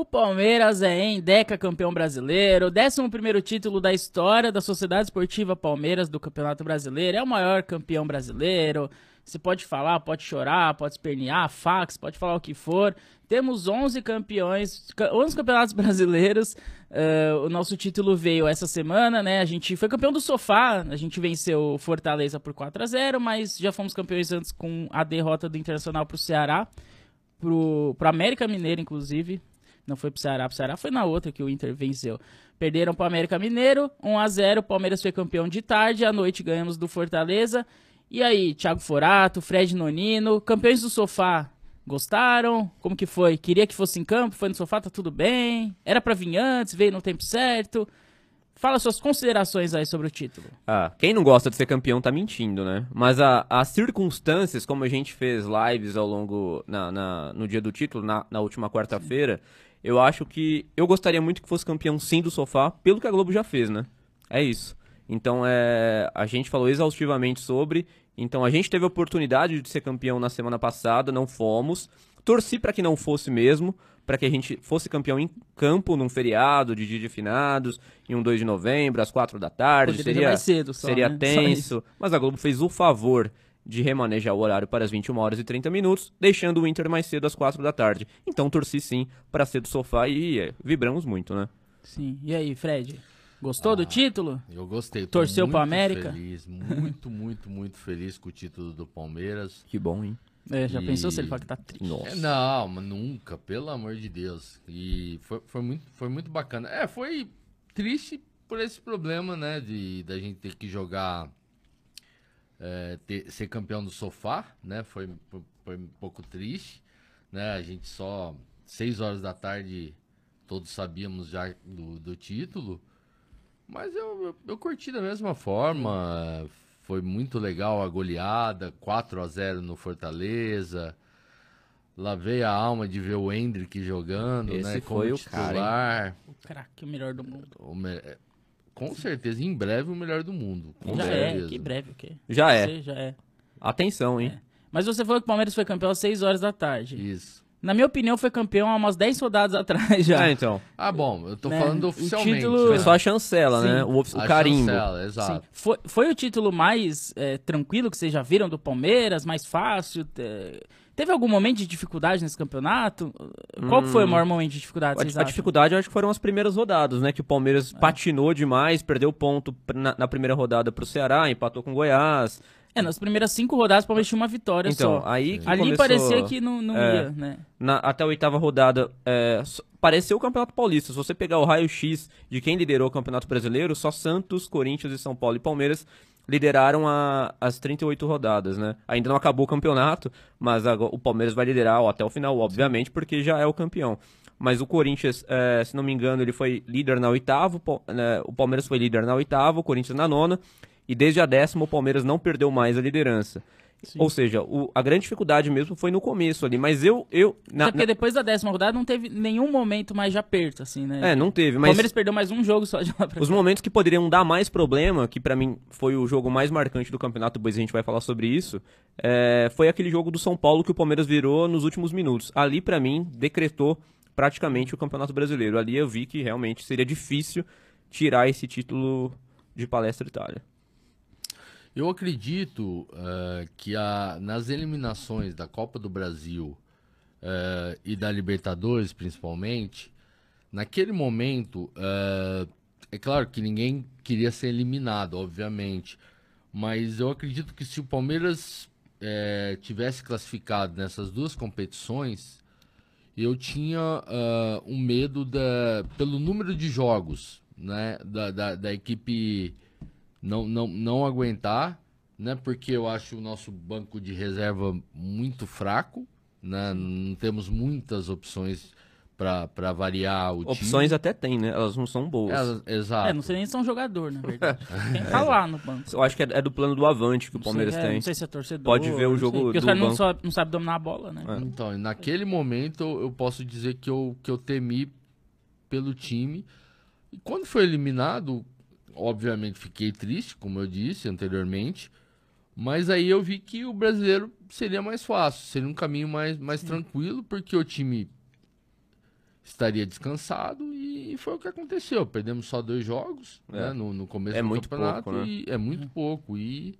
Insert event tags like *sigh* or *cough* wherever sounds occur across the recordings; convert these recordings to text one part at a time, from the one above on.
O Palmeiras é em Deca campeão brasileiro, 11 título da história da Sociedade Esportiva Palmeiras do Campeonato Brasileiro, é o maior campeão brasileiro. Você pode falar, pode chorar, pode espernear, fax, pode falar o que for. Temos 11 campeões, 11 campeonatos *laughs* brasileiros. Uh, o nosso título veio essa semana, né? A gente foi campeão do sofá, a gente venceu Fortaleza por 4 a 0 mas já fomos campeões antes com a derrota do Internacional pro Ceará, pro, pro América Mineiro, inclusive. Não foi pro Ceará, pro Ceará foi na outra que o Inter venceu. Perderam pro América Mineiro, 1 a 0 Palmeiras foi campeão de tarde, à noite ganhamos do Fortaleza. E aí, Thiago Forato, Fred Nonino, campeões do sofá, gostaram? Como que foi? Queria que fosse em campo, foi no sofá, tá tudo bem? Era para vir antes, veio no tempo certo? Fala suas considerações aí sobre o título. Ah, quem não gosta de ser campeão tá mentindo, né? Mas a, as circunstâncias, como a gente fez lives ao longo, na, na no dia do título, na, na última quarta-feira, eu acho que eu gostaria muito que fosse campeão sim do sofá, pelo que a Globo já fez, né? É isso. Então, é, a gente falou exaustivamente sobre. Então, a gente teve a oportunidade de ser campeão na semana passada, não fomos. Torci para que não fosse mesmo, para que a gente fosse campeão em campo, num feriado de dia de finados, em um 2 de novembro, às 4 da tarde. Poderia seria cedo só, seria né? *laughs* tenso. Mas a Globo fez o favor de remanejar o horário para as 21 horas e 30 minutos, deixando o Inter mais cedo às 4 da tarde. Então torci sim para ser do sofá e é, vibramos muito, né? Sim. E aí, Fred? Gostou ah, do título? Eu gostei. Torceu pro América? Feliz, muito, muito, muito feliz com o título do Palmeiras. Que bom, hein? É, já e... pensou se ele fala que tá triste? Nossa. É, não, mas nunca, pelo amor de Deus. E foi, foi, muito, foi muito bacana. É, foi triste por esse problema, né? De da gente ter que jogar. É, ter, ser campeão do sofá, né? Foi, foi um pouco triste, né? A gente só. Seis horas da tarde, todos sabíamos já do, do título. Mas eu, eu, eu, curti da mesma forma. Foi muito legal a goleada, 4 a 0 no Fortaleza. Lavei a alma de ver o Hendrick jogando, Esse né? Foi o titular. Cara, o craque, o melhor do mundo. Me... É, com certeza, em breve o melhor do mundo. já certeza. é, que breve o quê? Já é. Você já é. Atenção, hein? É. Mas você falou que o Palmeiras foi campeão às 6 horas da tarde. Isso. Na minha opinião, foi campeão há umas 10 rodadas *laughs* atrás já. Ah, então. Ah, bom, eu tô né? falando oficialmente. O título... Né? Foi só a chancela, Sim. né? O, o a carimbo. Chancela, exato. Sim. Foi, foi o título mais é, tranquilo que vocês já viram do Palmeiras? Mais fácil? Teve algum momento de dificuldade nesse campeonato? Qual hum, foi o maior momento de dificuldade? A, a dificuldade, eu acho que foram as primeiras rodadas, né? Que o Palmeiras é. patinou demais, perdeu ponto na, na primeira rodada pro Ceará, empatou com o Goiás. É, nas primeiras cinco rodadas o Palmeiras tinha uma vitória então, só. Aí Ali começou, parecia que não, não é, ia, né? Na, até a oitava rodada, é, pareceu o Campeonato Paulista. Se você pegar o raio-x de quem liderou o Campeonato Brasileiro, só Santos, Corinthians e São Paulo e Palmeiras lideraram a, as 38 rodadas, né? Ainda não acabou o campeonato, mas agora, o Palmeiras vai liderar ó, até o final, obviamente, porque já é o campeão. Mas o Corinthians, é, se não me engano, ele foi líder na oitava, né, o Palmeiras foi líder na oitava, o Corinthians na nona, e desde a décima o Palmeiras não perdeu mais a liderança. Sim. Ou seja, o, a grande dificuldade mesmo foi no começo ali, mas eu... eu na, Até porque na... depois da décima rodada não teve nenhum momento mais de aperto, assim, né? É, não teve, mas... O Palmeiras perdeu mais um jogo só de lá pra Os momentos que poderiam dar mais problema, que para mim foi o jogo mais marcante do campeonato, depois a gente vai falar sobre isso, é, foi aquele jogo do São Paulo que o Palmeiras virou nos últimos minutos. Ali, para mim, decretou praticamente o Campeonato Brasileiro. Ali eu vi que realmente seria difícil tirar esse título de Palestra Itália. Eu acredito uh, que a, nas eliminações da Copa do Brasil uh, e da Libertadores, principalmente, naquele momento, uh, é claro que ninguém queria ser eliminado, obviamente, mas eu acredito que se o Palmeiras tivesse classificado nessas duas competições, eu tinha um medo da, pelo número de jogos né, da, da, da equipe não, não, não aguentar, né? Porque eu acho o nosso banco de reserva muito fraco, né? Não temos muitas opções para variar o Opções time. até tem, né? Elas não são boas. Elas, exato. É, não sei nem se são jogador, na verdade. Quem tá lá no banco. *laughs* Eu acho que é, é do plano do Avante que o Palmeiras sei, é, tem. Não sei se é torcedor. Pode ver o jogo sei, porque do os caras banco. não, sabe, não sabe dominar a bola, né? É. Então, naquele momento eu posso dizer que eu, que eu temi pelo time. E quando foi eliminado, obviamente fiquei triste, como eu disse anteriormente, mas aí eu vi que o brasileiro seria mais fácil, seria um caminho mais, mais tranquilo, porque o time estaria descansado e foi o que aconteceu. Perdemos só dois jogos É. né, no, no começo É do muito campeonato pouco, né? e é muito pouco. E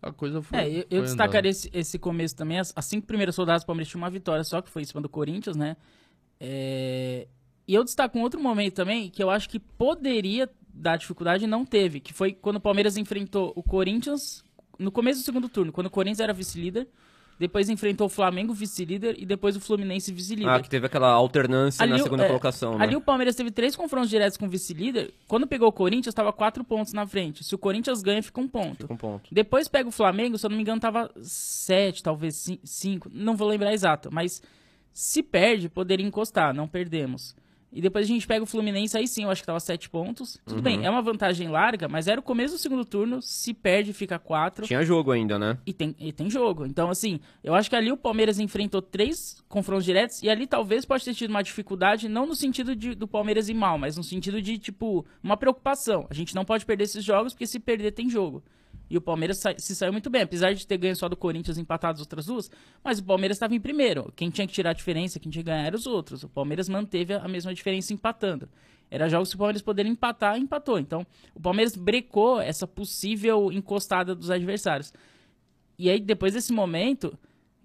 a coisa foi. É, eu, eu destacaria esse, esse começo também. As, as cinco primeiras rodadas do Palmeiras tinha uma vitória só, que foi em cima do Corinthians, né? É, E eu destaco um outro momento também, que eu acho que poderia dar dificuldade não teve, que foi quando o Palmeiras enfrentou o Corinthians no começo do segundo turno, quando o Corinthians era vice-líder, depois enfrentou o Flamengo vice-líder e depois o Fluminense vice-líder. Ah, que teve aquela alternância na o- segunda é, colocação, né? Ali o Palmeiras teve três confrontos diretos com o vice-líder. Quando pegou o Corinthians, estava quatro pontos na frente. Se o Corinthians ganha, fica um ponto. Fica um ponto. Depois pega o Flamengo, se eu não me engano, tava 7, talvez 5, não vou lembrar exato, mas se perde, poderia encostar, não perdemos. E depois a gente pega o Fluminense, aí sim, eu acho que tava 7 pontos. Tudo Uhum. bem, é uma vantagem larga, mas era o começo do segundo turno, se perde, fica 4 Tinha jogo ainda, né? e tem, e tem jogo. Então, assim, eu acho que ali o Palmeiras enfrentou três confrontos diretos e ali talvez pode ter tido uma dificuldade, não no sentido de, do Palmeiras ir mal, mas no sentido de, tipo, uma preocupação. A gente não pode perder esses jogos, porque se perder tem jogo. E o Palmeiras sa- se saiu muito bem, apesar de ter ganho só do Corinthians empatado as outras duas, mas o Palmeiras estava em primeiro. Quem tinha que tirar a diferença, quem tinha que ganhar eram os outros. O Palmeiras manteve a mesma diferença empatando. Era jogos que o Palmeiras poderia empatar, empatou. Então, o Palmeiras brecou essa possível encostada dos adversários. E aí, depois desse momento,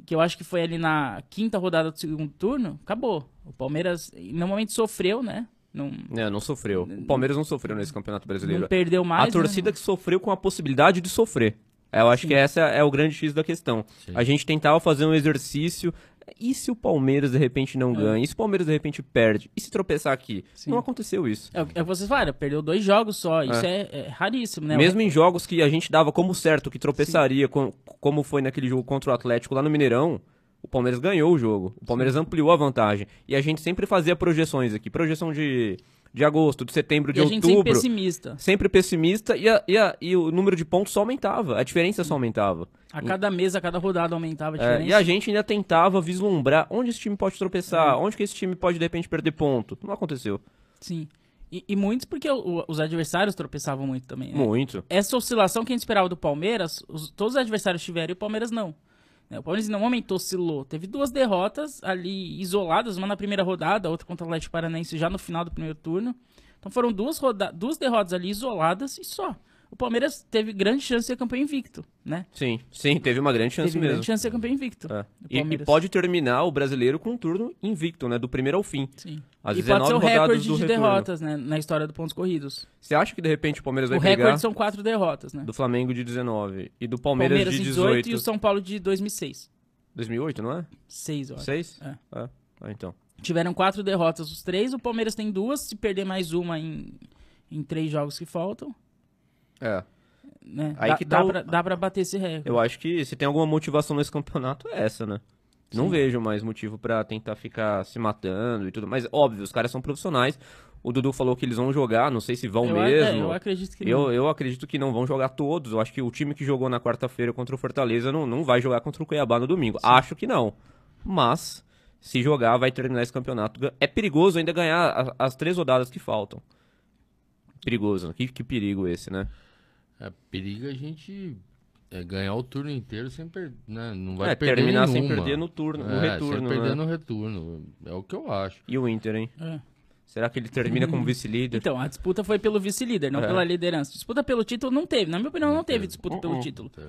que eu acho que foi ali na quinta rodada do segundo turno, acabou. O Palmeiras, no momento, sofreu, né? Não, É, não sofreu. O Palmeiras não sofreu nesse Campeonato Brasileiro. não perdeu mais. a né? torcida que sofreu com a possibilidade de sofrer. Eu acho que essa é o grande X da questão. Sim. A gente tentava fazer um exercício. E se o Palmeiras de repente não ganha? E se o Palmeiras de repente perde? E se tropeçar aqui? Sim. Não aconteceu isso. É, o- é vocês falaram, perdeu dois jogos só. Isso é, é raríssimo, né? Mesmo em jogos que a gente dava como certo que tropeçaria, com- como foi naquele jogo contra o Atlético lá no Mineirão, o Palmeiras ganhou o jogo. O Palmeiras ampliou a vantagem. E a gente sempre fazia projeções aqui. Projeção de, de agosto, de setembro, de e a gente sempre outubro. pessimista. sempre pessimista e, a- e, a- e o número de pontos só aumentava, a diferença só aumentava. A cada mês, a cada rodada aumentava a É, diferença. e a gente ainda tentava vislumbrar onde esse time pode tropeçar, onde que esse time pode de repente perder ponto. Não aconteceu. Sim. E, e muitos porque o- os adversários tropeçavam muito também. Né? Muito. Essa oscilação que a gente esperava do Palmeiras, os- todos os adversários tiveram e o Palmeiras não. Né, O Palmeiras nenhum momento oscilou. Teve duas derrotas ali isoladas, uma na primeira rodada, outra contra o Atlético Paranaense já no final do primeiro turno. Então foram duas, roda duas derrotas ali isoladas e só. O Palmeiras teve grande chance de ser campeão invicto, né? Sim, sim, teve uma grande chance teve mesmo. grande chance de ser campeão invicto. É. o E, e pode terminar o brasileiro com um turno invicto, né? Do primeiro ao fim. Sim. As e pode ser o 19 rodadas recorde de retorno. derrotas, né? Na história do pontos corridos. Você acha que de repente o Palmeiras vai o brigar recorde são quatro derrotas, né? do Flamengo de 19 e do Palmeiras, Palmeiras de de 18? 18 e o São Paulo de 2006. 2008, não é? Seis, eu acho. 6? É. Ah, então. Tiveram quatro derrotas os três, o Palmeiras tem duas, se perder mais uma em, em três jogos que faltam, É. né? Aí dá, que tá dá, o- pra, dá pra bater esse recorde. Eu acho que se tem alguma motivação nesse campeonato é essa, né? Não Sim. vejo mais motivo pra tentar ficar se matando e tudo. Mas, óbvio, os caras são profissionais. O Dudu falou que eles vão jogar, não sei se vão eu, a- mesmo. é, eu acredito que Eu, não. eu acredito que não vão jogar todos. Eu acho que o time que jogou na quarta-feira contra o Fortaleza não, não vai jogar contra o Cuiabá no domingo. Acho que não. Mas, se jogar, vai terminar esse campeonato. É perigoso ainda ganhar a- as três rodadas que faltam. Perigoso. Que, que perigo esse, né? É, periga a gente é, ganhar o turno inteiro sem perder. Né? Não vai É, perder terminar sem nenhuma. perder no turno, no É, retorno, Sem perder né? no retorno. É o que eu acho. E o Inter, hein? É. Será que ele termina como vice-líder? Então, a disputa foi pelo vice-líder, não É. pela liderança. Disputa pelo título não teve. Na minha opinião, não teve disputa pelo Uh-uh. título. Então,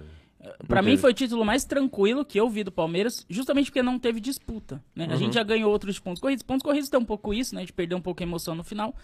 Pra Não mim foi o título mais tranquilo que eu vi do Palmeiras, justamente porque não teve disputa. Né? A Uhum. gente já ganhou outros pontos corridos. Pontos corridos tem um pouco isso, né? De perder um pouco a emoção no final.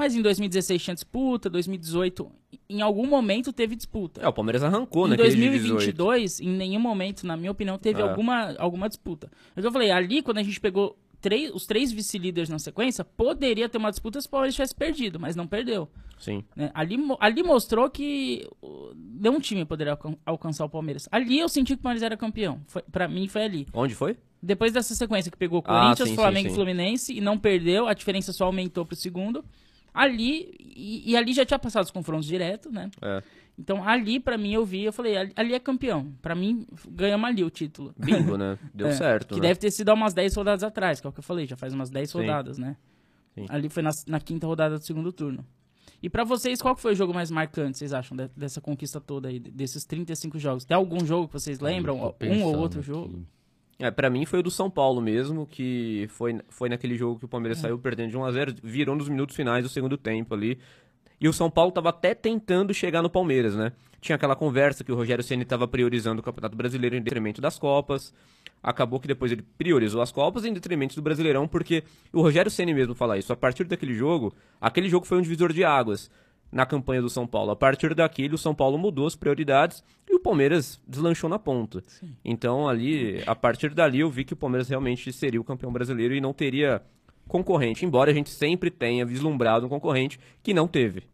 Mas em 2016 tinha disputa, 2018, em algum momento teve disputa. É, o Palmeiras arrancou em de 18. 2022, em nenhum momento, na minha opinião, teve É. alguma, alguma disputa. É o que eu falei, ali quando a gente pegou três, os três vice-líderes na sequência, poderia ter uma disputa se o Palmeiras tivesse perdido, mas não perdeu. Sim. né? Ali, ali mostrou que nenhum time poderia alcan- alcançar o Palmeiras. Ali eu senti que o Palmeiras era campeão. Foi, pra mim foi ali. Onde foi? Depois dessa sequência que pegou Ah, Corinthians, sim, sim, Flamengo e Fluminense e não perdeu, a diferença só aumentou pro segundo. Ali, e, e ali já tinha passado os confrontos direto, né? É. Então ali, pra mim, eu vi, eu falei, ali, ali é campeão. Pra mim, ganhamos ali o título. Bingo, né? *laughs* Deu É, certo, Que né? deve ter sido há umas 10 rodadas atrás, que é o que eu falei, já faz umas 10 Sim. rodadas, né? Sim. Ali foi na, na quinta rodada do segundo turno. E pra vocês, qual que foi o jogo mais marcante, vocês acham, de- dessa conquista toda aí, desses 35 jogos? Tem algum jogo que vocês lembram? Um ou outro aqui. jogo? É, pra mim foi o do São Paulo mesmo, que foi, foi naquele jogo que o Palmeiras É. saiu perdendo de 1x0, virou nos minutos finais do segundo tempo ali. E o São Paulo tava até tentando chegar no Palmeiras, né? Tinha aquela conversa que o Rogério Ceni tava priorizando o Campeonato Brasileiro em detrimento das Copas. Acabou que depois ele priorizou as Copas em detrimento do Brasileirão, porque o Rogério Ceni mesmo fala isso. A partir daquele jogo, aquele jogo foi um divisor de águas na campanha do São Paulo. A partir daquele, o São Paulo mudou as prioridades e o Palmeiras deslanchou na ponta. Então, ali, a partir dali, eu vi que o Palmeiras realmente seria o campeão brasileiro e não teria concorrente, embora a gente sempre tenha vislumbrado um concorrente que não teve.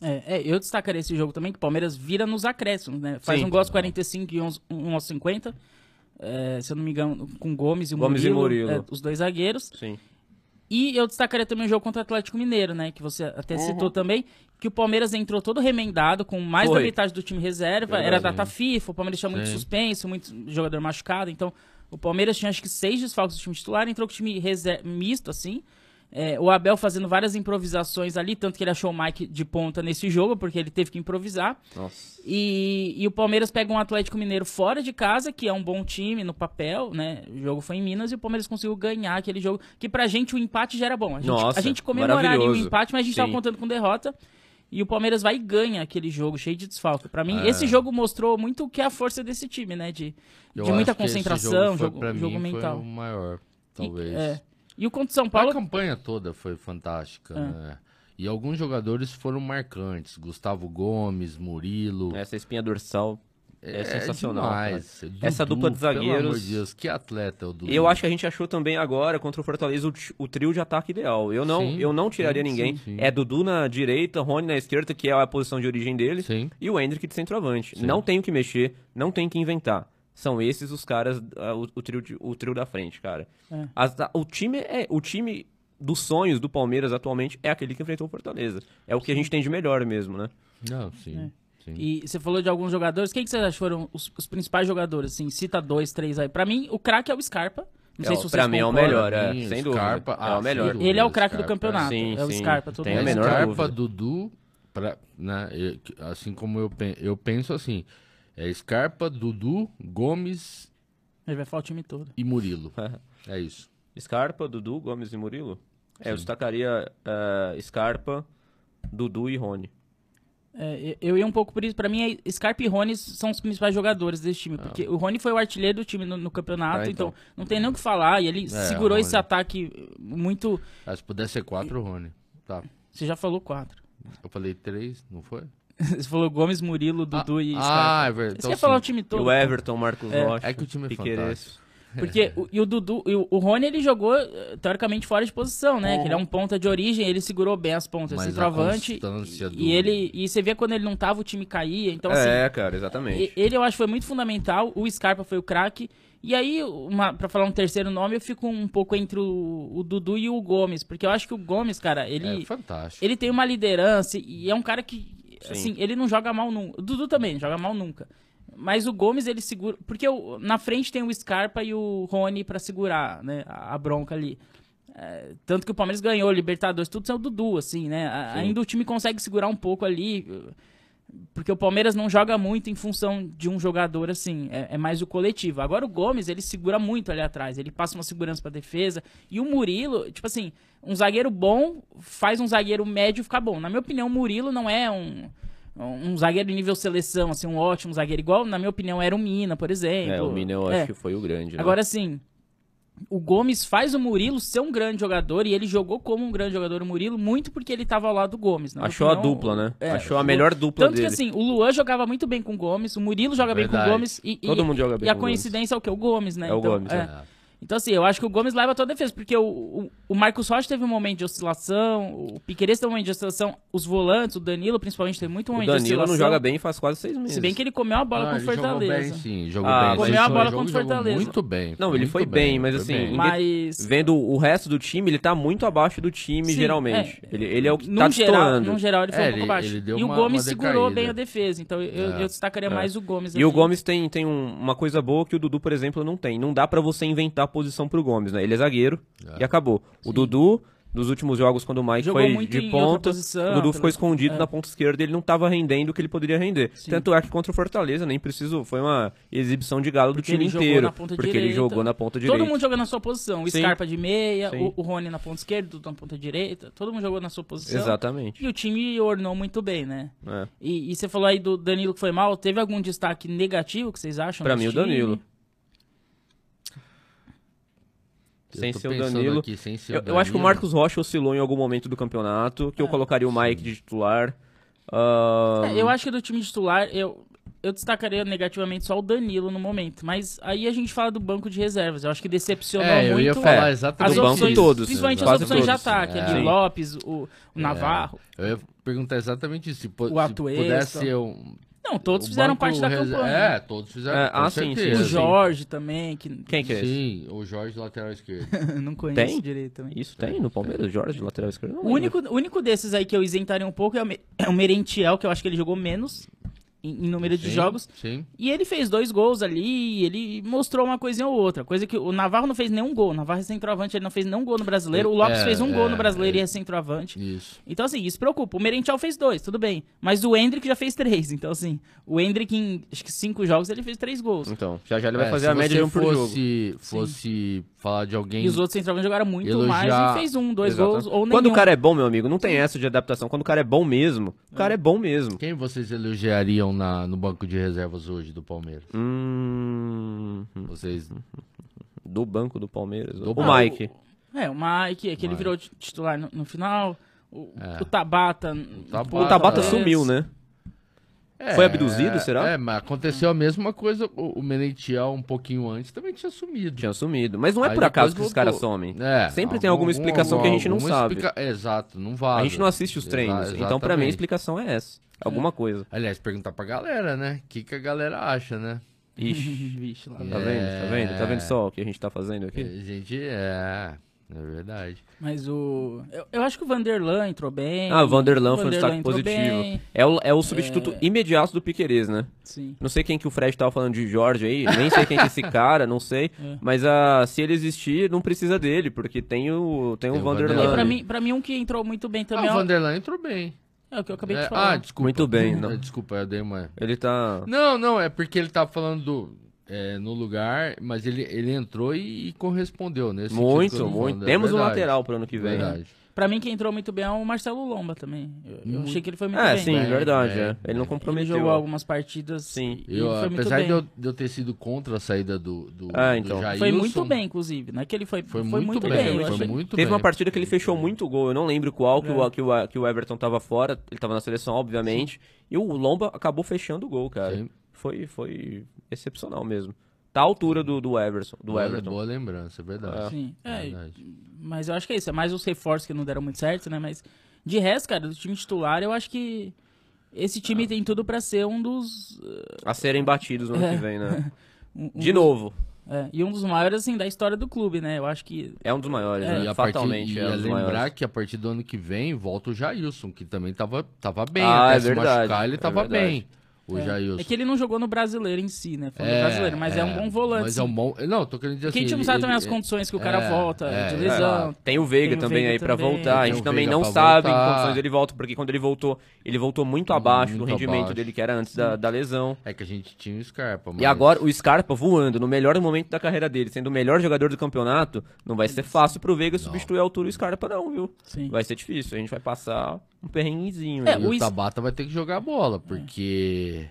É, é, eu destacaria esse jogo também, que o Palmeiras vira nos acréscimos, né? Faz Sim. um gol aos 45 e um aos- um aos 50. é, se eu não me engano, com Gomes e Gomes e Murilo, Murilo. é, os dois zagueiros. Sim. E eu destacaria também o jogo contra o Atlético Mineiro, né? Que você até citou também, que o Palmeiras entrou todo remendado, com mais da Foi. metade do time reserva. Verdade, era data FIFA, o Palmeiras tinha muito Sim. suspenso, muito jogador machucado. Então, o Palmeiras tinha acho que seis desfalques do time titular, entrou com o time misto, assim. É, o Abel fazendo várias improvisações ali, tanto que ele achou o Mike de ponta nesse jogo, porque ele teve que improvisar. Nossa. E, e o Palmeiras pega um Atlético Mineiro fora de casa, que é um bom time no papel, né? O jogo foi em Minas e o Palmeiras conseguiu ganhar aquele jogo. Que pra gente o empate já era bom. A gente, Nossa, a gente comemoraria o empate, mas a gente tava Sim. contando com derrota. E o Palmeiras vai e ganha aquele jogo, cheio de desfalque. Pra mim, É. esse jogo mostrou muito o que é a força desse time, né? De, Eu de muita concentração, foi, jogo, pra jogo mim, mental. Foi o maior, talvez. E, é. E o contra o São A Paulo. campanha toda foi fantástica, É. né? E alguns jogadores foram marcantes. Gustavo Gomes, Murilo. Essa espinha dorsal é, sensacional. cara. demais. Essa Dudu, dupla de Pelo amor zagueiros- de Deus, que atleta é o Dudu. Eu acho que a gente achou também agora contra o Fortaleza o, o trio de ataque ideal. Eu não, Sim, eu não tiraria sim, ninguém. sim, sim. É Dudu na direita, Rony na esquerda, que é a posição de origem dele, Sim. e o Hendrick de centroavante. Sim. Não tem o que mexer, não tem o que inventar. São esses os caras, ah, o, o trio, de- o trio da frente, cara. É. As- a- o time é o time dos sonhos do Palmeiras atualmente é aquele que enfrentou o Fortaleza. É o que a gente tem de melhor mesmo, né? Não, sim. sim. E você falou de alguns jogadores. Quem que vocês acham que foram os, os principais jogadores? Assim, cita dois, três aí. Pra mim, o craque é o Scarpa. Não sei É, se vocês pra mim é o melhor, é, Sim, sem Scarpa, dúvida. É ah, o melhor. sem dúvida. Ele é o craque do campeonato. Sim, é o sim. Scarpa, todo Tem mundo a menor. Scarpa, dúvida. Dudu, pra, né, eu- assim como eu, eu penso assim, é Scarpa, Dudu, Gomes Ele vai falar o time todo. e Murilo. *laughs* É isso. Scarpa, Dudu, Gomes e Murilo? É, eu destacaria eh, Scarpa, Dudu e Rony. É, eu ia um pouco por isso. Pra mim, é- Scarpa e Rony são os principais jogadores desse time. Porque o Rony foi o artilheiro do time no, no campeonato, Ah, então. então. não tem nem o que falar. E ele segurou Rony. esse ataque muito. Ah, se pudesse ser quatro, Rony. Tá. Você já falou quatro. Eu falei três, não foi? Você falou Gomes, Murilo, Dudu ah, e Ah, Scarpa. é verdade. Você Então, quer falar o time E todo? o Everton, Marcos É, Rocha. é que o time é Piqueires. fantástico. Porque o, e o Dudu, e o, o Rony ele jogou eh, teoricamente fora de posição, né? Que ele é um ponta de origem, ele segurou bem as pontas, Mas centroavante. E, do- e ele e você via quando ele não tava o time caía, então assim, É, cara, exatamente. e- ele eu acho que foi muito fundamental, o Scarpa foi o craque. E aí, uma, pra falar um terceiro nome, eu fico um pouco entre o, o Dudu e o Gomes, porque eu acho que o Gomes, cara, ele É fantástico. ele tem uma liderança e é um cara que, Sim. assim, ele não joga mal nunca. O Dudu também, não joga mal nunca. Mas o Gomes, ele segura. Porque o- na frente tem o Scarpa e o Rony pra segurar, né? A, a bronca ali. É, tanto que o Palmeiras ganhou, Libertadores, tudo sem o Dudu, assim, né? A- Ainda o time consegue segurar um pouco ali. Porque o Palmeiras não joga muito em função de um jogador, assim. É, é mais o coletivo. Agora o Gomes, ele segura muito ali atrás. Ele passa uma segurança pra defesa. E o Murilo, tipo assim, um zagueiro bom faz um zagueiro médio ficar bom. Na minha opinião, o Murilo não é um. Um zagueiro de nível seleção, assim, um ótimo zagueiro. Igual, na minha opinião, era o Mina, por exemplo. É, o Mina eu É. acho que foi o grande. né? Agora, assim, o Gomes faz o Murilo ser um grande jogador e ele jogou como um grande jogador o Murilo muito porque ele tava ao lado do Gomes. Achou a opinião, dupla, né? é, Achou a melhor dupla Tanto dele. que assim, o Luan jogava muito bem com o Gomes, o Murilo joga bem com Verdade. o Gomes e, e- Todo mundo joga bem e a o Gomes. coincidência é o que? O Gomes, né? É o então, Gomes, é. É. Então, assim, eu acho que o Gomes leva toda a defesa, porque o, o, o Marcos Rocha teve um momento de oscilação, o Piqueires teve um momento de oscilação, os volantes, o Danilo principalmente teve muito o momento de Danilo oscilação. não joga bem faz quase seis meses. Se bem que ele comeu a bola Ah, com o ele jogou bem, Fortaleza. sim. Jogou Ah, bem. mas- Comeu a bola o jogou Fortaleza. Muito bem. Não, ele foi bem, mas foi assim, bem. em- Mas. Vendo o resto do time, ele tá muito abaixo do time, Sim, geralmente. é. Ele, ele é o que Num tá geral, destoando. num geral ele foi É, um pouco ele- abaixo. ele e o uma- Gomes uma segurou bem a defesa. Então eu, É. eu destacaria mais o Gomes. E o. Gomes tem, tem um- uma coisa boa que o Dudu, por exemplo, não tem. Não dá pra você inventar posição pro Gomes, né? Ele é zagueiro e acabou. O Dudu Nos últimos jogos, quando o Mike Jogou foi muito de ponta, posição, o Dudu ficou pela- escondido é. na ponta esquerda e ele não estava rendendo o que ele poderia render. Sim. Tanto é que contra o Fortaleza, nem preciso, foi uma exibição de galo do Porque time ele jogou inteiro. porque ele direita. jogou na ponta direita. Todo mundo jogou na sua posição. O Sim. Scarpa de meia, Sim. o, o Rony na ponta esquerda, o Dudu na ponta direita. Todo mundo jogou na sua posição. Exatamente. E o time ornou muito bem, né? É. E, e você falou aí do Danilo que foi mal. Teve algum destaque negativo que vocês acham? Pra mim, o time? Danilo. Eu Sem ser o Danilo. aqui, sem ser o Eu, eu acho que o Danilo. Marcos Rocha oscilou em algum momento do campeonato, que eu É, colocaria o Mike de titular. Ah, É, eu acho que do time titular, eu, eu destacaria negativamente só o Danilo no momento. Mas aí a gente fala do banco de reservas. Eu acho que decepcionou É, eu muito. ia falar É, exatamente as do banco opções, todos, principalmente as opções de todos. ataque. É. Ali, Sim. Lopes, o, o Navarro. Eu ia perguntar exatamente isso. Se, po- O se Atuesta. pudesse ser um... Não, todos o fizeram parte da campanha. É, todos fizeram. É, com ah, sim, sim. O Jorge também, que Quem que é esse? Sim, o Jorge lateral esquerdo. *laughs* não conheço Tem? direito também. Isso tem no Palmeiras, Jorge, lateral esquerdo? Não O único, o único desses aí que eu isentaria um pouco é o, Me- é o Merentiel, que eu acho que ele jogou menos em, em número de Sim, jogos. Sim. E ele fez dois gols ali, ele mostrou uma coisinha ou outra. Coisa que o Navarro não fez nenhum gol. O Navarro é centroavante, ele não fez nenhum gol no brasileiro. O Lopes É, fez um gol é, no brasileiro é. e é centroavante. Isso. Então, assim, isso preocupa. O Merentiel fez dois, tudo bem. Mas o Hendrick já fez três. *laughs* Então, assim, o Hendrick em acho que cinco jogos ele fez três gols. Então, já já ele vai É, fazer se a média de um por jogo. fosse, fosse falar de alguém... E os outros centroavantes jogaram muito Elogiar- mais e fez um, dois Exato. gols ou nenhum. Quando o cara é bom, meu amigo, não tem essa de adaptação. Quando o cara é bom mesmo, o cara é bom mesmo. Quem vocês elogiariam na, no banco de reservas hoje do Palmeiras? Hum, Vocês... do banco do Palmeiras. Do o banco. Mike. É, o Mike, é que ele Mike. virou ti- titular no, no final. O, É. o Tabata. Tabata- O Tabata É. sumiu, né? É, Foi abduzido, será? É, mas aconteceu a mesma coisa. O, o Menetiel, um pouquinho antes, também tinha sumido. Tinha sumido. Mas não é Aí por acaso que esses caras somem. É, Sempre tem alguma explicação que a gente não sabe. explica- Exato, não vale. A gente não assiste os treinos. então, pra mim, a explicação é essa. Alguma coisa. Aliás, perguntar pra galera, né? O que, que a galera acha, né? Ixi, *laughs* Vixe, lá. tá vendo? Tá vendo? Tá vendo só o que a gente tá fazendo aqui? A gente é. É verdade. Mas o. Eu, eu acho que o Vanderlan entrou bem. Ah, o Vanderlan foi um destaque positivo. bem, É o, é o substituto imediato do Piquerez, né? Sim. Não sei quem que o Fred tava falando de Jorge aí, nem sei quem que é esse *laughs* cara, não sei. É. Mas ah, se ele existir, não precisa dele, porque tem o, tem o Tem o Vanderlan. Vanderlan. É, pra, mim, pra mim, um que entrou muito bem também Ah, é o o- Vanderlan entrou bem. é o que eu acabei É, de falar. ah, desculpa. Muito bem, não. É, Desculpa, eu dei uma. Ele tá. Não, não, é porque ele tava falando do, é, no lugar, mas ele, ele entrou e, e correspondeu eu Muito, muito. falando, é Temos um verdade, lateral pro ano que vem. Verdade. Pra mim, quem entrou muito bem é o Marcelo Lomba também. Eu, eu Muito- achei que ele foi muito É, bem. sim, Bem, verdade. bem, é. Ele não bem. comprometeu. Ele jogou algumas partidas. Sim. e Eu, muito apesar bem. de eu, de eu ter sido contra a saída do, do, Ah, do então. Jailson, Foi muito bem, inclusive. Não é que ele foi, Foi, foi, muito, bem. bem, eu foi achei. muito Teve bem. uma partida que ele fechou muito gol, eu não lembro qual, que, É. o, que, o, que o Everton tava fora, ele tava na seleção, obviamente. E o Lomba acabou fechando o gol, cara. Sim. Foi, foi excepcional mesmo. Tá à altura do, do Everton. Do boa, Everton. boa lembrança, é verdade. Sim. É, Verdade. mas eu acho que é isso. É mais os reforços que não deram muito certo, né? Mas de resto, cara, do time titular, eu acho que esse time tem tudo pra ser um dos. A serem batidos no ano É. que vem, né? *laughs* um- um De dos- novo. é, e um dos maiores, assim, da história do clube, né? Eu acho que. É um dos maiores, É. né? E a partir, Fatalmente e é um lembrar maiores. que a partir do ano que vem volta o Jailson, que também tava, tava bem. Ah, até é se verdade, machucar, ele é tava verdade. bem. O é, Jailson. é que ele não jogou no brasileiro em si, né? Falando do brasileiro, mas é, um bom volante. Mas é um bom. Não, tô querendo dizer Porque a assim. gente não ele- sabe também ele- as condições que o cara é, volta, é, de é. lesão. Tem o Veiga Tem o também Veiga aí pra também. voltar. A gente o também não sabe em voltar. que condições ele volta, porque quando ele voltou, ele voltou muito abaixo do Muito rendimento abaixo. dele, que era antes da, da lesão. É que a gente tinha o Scarpa. E mas- agora o Scarpa voando no melhor momento da carreira dele, sendo o melhor jogador do campeonato, não vai ser fácil pro Veiga substituir a altura do Scarpa, não, viu? Sim. Vai ser difícil. A gente vai passar um perrenguezinho. É. E o Tabata vai ter que jogar bola, porque.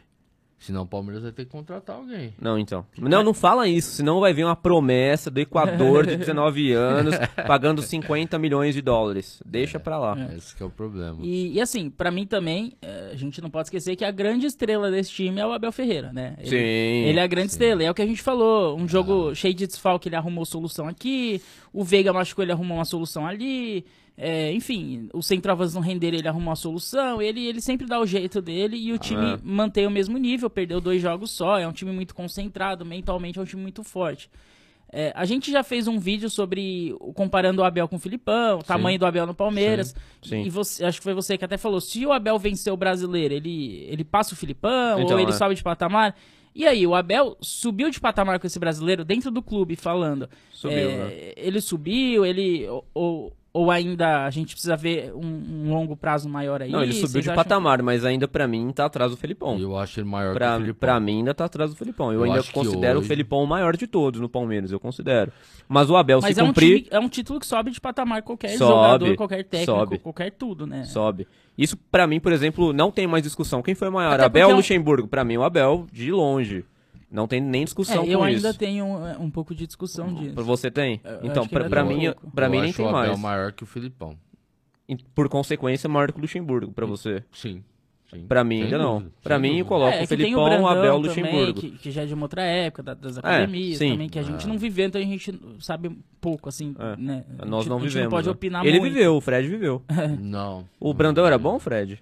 Senão o Palmeiras vai ter que contratar alguém. Não, então. Não, não fala isso, senão vai vir uma promessa do Equador de 19 *laughs* anos pagando 50 milhões de dólares. Deixa pra lá. Esse que é o problema. E, e assim, pra mim também, eh, a gente não pode esquecer que a grande estrela desse time é o Abel Ferreira, né? Ele, Sim. Ele é a grande estrela, é o que a gente falou. Um jogo cheio de desfalque, ele arrumou solução aqui. O Veiga machucou, ele arrumou uma solução ali. É, enfim, os centroavantes não renderam, ele arrumou uma solução. Ele, ele sempre dá o jeito dele e o time é. mantém o mesmo nível. Perdeu dois jogos só. É um time muito concentrado, mentalmente é um time muito forte. É, a gente já fez um vídeo sobre comparando o Abel com o Filipão, o tamanho do Abel no Palmeiras. Sim. E você, acho que foi você que até falou: se o Abel vencer o brasileiro, ele, ele passa o Filipão Então, ou ele é. sobe de patamar. E aí, o Abel subiu de patamar com esse brasileiro dentro do clube, falando. Subiu, é, né? Ele subiu, ele. Ou, ou, ainda a gente precisa ver um, um longo prazo maior aí? Não, ele subiu de acham- patamar, mas ainda pra mim tá atrás do Felipão. Eu acho ele maior Pra, que o Filipão. pra mim ainda tá atrás do Felipão. Eu, Eu ainda considero hoje- o Felipão o maior de todos no Palmeiras, eu considero. Mas o Abel, Mas se é um, cumprir, time, é um título que sobe de patamar qualquer Sobe, jogador, qualquer técnico, sobe. qualquer tudo, né? sobe. Isso pra mim, por exemplo, não tem mais discussão. Quem foi maior, Até Abel ou é um- Luxemburgo? Pra mim, o Abel, de longe. Não tem nem discussão É, com eu ainda isso. tenho é, um pouco de discussão disso. Pra você tem? Eu então, pra, pra tem um mim, pra Eu mim nem tem o Abel mais. maior que o Filipão. E, Por consequência, maior que o Luxemburgo, pra você. Sim. sim. Pra mim Sem ainda não. dúvida, Pra sem mim, eu é, o tem o Felipão, Brandão Abel, também, Luxemburgo. que, que já é de uma outra época, da- das academias sim. também, que a gente não viveu, então a gente sabe pouco, assim, É. né? Nós gente- não a gente vivemos. não pode né? opinar Ele muito. viveu, o Fred viveu. Não. O Brandão era bom, Fred?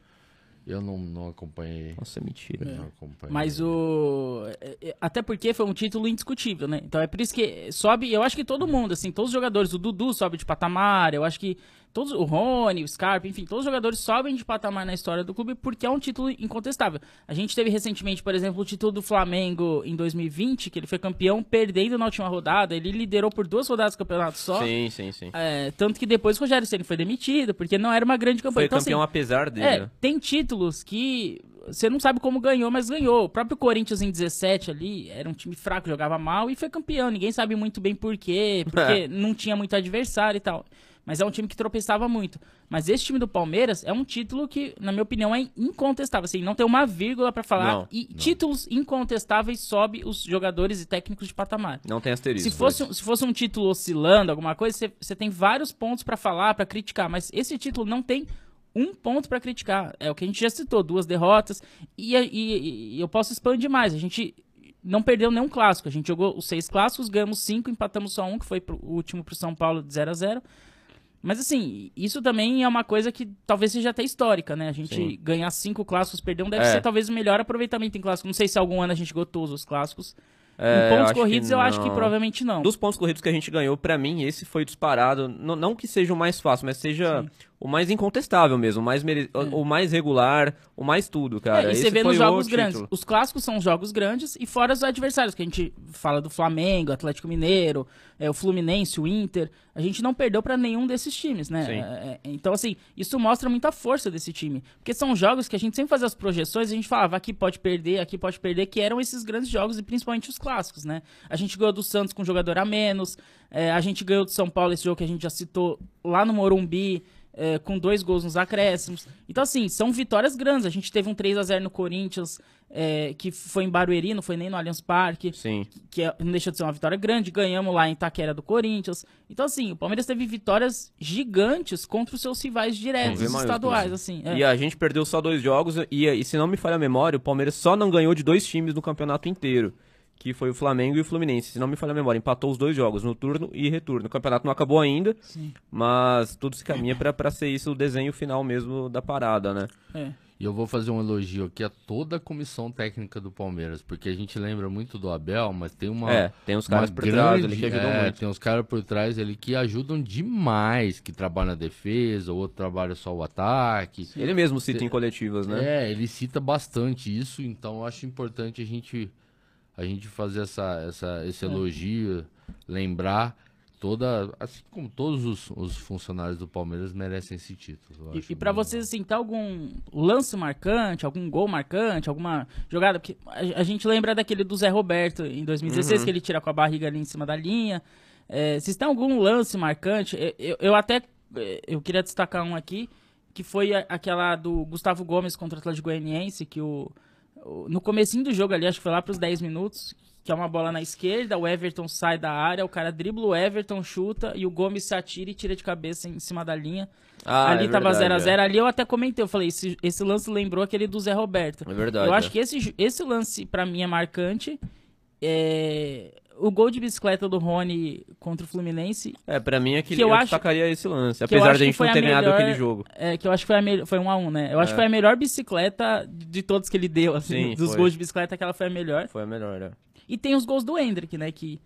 Eu não, não acompanhei. Nossa, mentira. Não acompanhei. Mas o. é, é, Até porque foi um título indiscutível, né? Então é por isso que sobe. Eu acho que todo mundo, assim, todos os jogadores, o Dudu sobe de patamar, eu acho que. Todos, o Rony, o Scarpa, enfim, todos os jogadores sobem de patamar na história do clube porque é um título incontestável. A gente teve recentemente, por exemplo, o título do Flamengo em 2020, que ele foi campeão perdendo na última rodada. Ele liderou por duas rodadas do campeonato só. Sim, sim, sim. É, tanto que depois o Rogério Ceni foi demitido, porque não era uma grande campanha. Foi Então, campeão assim, apesar dele. é, né? tem títulos que você não sabe como ganhou, mas ganhou. O próprio Corinthians em 17 ali era um time fraco, jogava mal e foi campeão. Ninguém sabe muito bem por quê, porque *laughs* não tinha muito adversário e tal. Mas é um time que tropeçava muito. Mas esse time do Palmeiras é um título que, na minha opinião, é incontestável. Assim, não tem uma vírgula pra falar. Não, e títulos incontestáveis sobe os jogadores e técnicos de patamar. Não tem asterisco. Se fosse, um- se fosse um título oscilando, alguma coisa, você- tem vários pontos pra falar, pra criticar, mas esse título não tem um ponto pra criticar. É o que a gente já citou, duas derrotas. E, e- e eu posso expandir mais. A gente não perdeu nenhum clássico. A gente jogou os seis clássicos, ganhamos cinco, empatamos só um, que foi pro, o último pro São Paulo de 0 a 0 Mas assim, isso também é uma coisa que talvez seja até histórica, né? A gente Sim. ganhar cinco clássicos, perder um, deve É. ser talvez o melhor aproveitamento em clássico. Não sei se algum ano a gente todos os clássicos. É, em pontos corridos, eu acho que não. provavelmente não. Dos pontos corridos que a gente ganhou, pra mim, esse foi disparado. N- não que seja o mais fácil, mas seja o mais incontestável mesmo. O mais, mere... o- o mais regular, o mais tudo, cara. É, e você Esse vê foi nos jogos grandes. título. Os clássicos são jogos grandes e fora os adversários, que a gente fala do Flamengo, Atlético Mineiro, é, o Fluminense, o Inter. A gente não perdeu pra nenhum desses times, né? É, é, então, assim, isso mostra muita força desse time. Porque são jogos que a gente sempre fazia as projeções, a gente falava aqui pode perder, aqui pode perder, que eram esses grandes jogos e principalmente os clássicos, né? A gente ganhou do Santos com um jogador a menos, é, a gente ganhou do São Paulo, esse jogo que a gente já citou, lá no Morumbi, é, com dois gols nos acréscimos. Então, assim, são vitórias grandes. A gente teve um 3 a 0 no Corinthians, é, que foi em Barueri, não foi nem no Allianz Parque, Sim. que é- não deixa de ser uma vitória grande. Ganhamos lá em Itaquera do Corinthians. Então, assim, o Palmeiras teve vitórias gigantes contra os seus rivais diretos, estaduais, assim. é. E a gente perdeu só dois jogos. E, e se não me falha a memória, o Palmeiras só não ganhou de dois times no campeonato inteiro. Que foi o Flamengo e o Fluminense. Se não me falha a memória, empatou os dois jogos, no turno e retorno. O campeonato não acabou ainda, mas tudo se caminha pra, pra ser isso o desenho final mesmo da parada, né? É. E eu vou fazer um elogio aqui a toda a comissão técnica do Palmeiras, porque a gente lembra muito do Abel, mas tem uma. é, tem uns caras por trás grande- ali que ajudam é, muito. Tem uns caras por trás ali que ajudam demais, que trabalham na defesa, o outro trabalha só o ataque. Ele mesmo cita em coletivas, né? É, ele cita bastante isso, então eu acho importante a gente a gente fazer essa, essa, esse É. elogio, lembrar toda, assim como todos os, os funcionários do Palmeiras merecem esse título. E, e bem vocês, assim, tá algum lance marcante, algum gol marcante, alguma jogada? Porque a, a gente lembra daquele do Zé Roberto em 2016, que ele tira com a barriga ali em cima da linha. É, vocês têm algum lance marcante? Eu, eu, eu até é, eu queria destacar um aqui, que foi a- aquela do Gustavo Gomes contra o Atlético Goianiense, que o- no comecinho do jogo ali, acho que foi lá pros 10 minutos, que é uma bola na esquerda, o Everton sai da área, o cara dribla o Everton, chuta, e o Gomes se atira e tira de cabeça em cima da linha. Ah, ali é tava verdade, 0x0. Ali eu até comentei, eu falei, esse, esse lance lembrou aquele do Zé Roberto. É verdade. eu acho é. que esse, esse lance, pra mim, é marcante. É, O gol de bicicleta do Rony contra o Fluminense, É, pra mim é que, que eu eu acho- destacaria esse lance. Apesar acho de a gente não ter ganhado melhor- aquele jogo. é, que eu acho que foi a melhor. Foi um a um, né? Eu acho É. que foi a melhor bicicleta de todos que ele deu, assim, Sim, dos foi. gols de bicicleta, aquela foi a melhor. Foi a melhor, né? E tem os gols do Hendrick, né? Que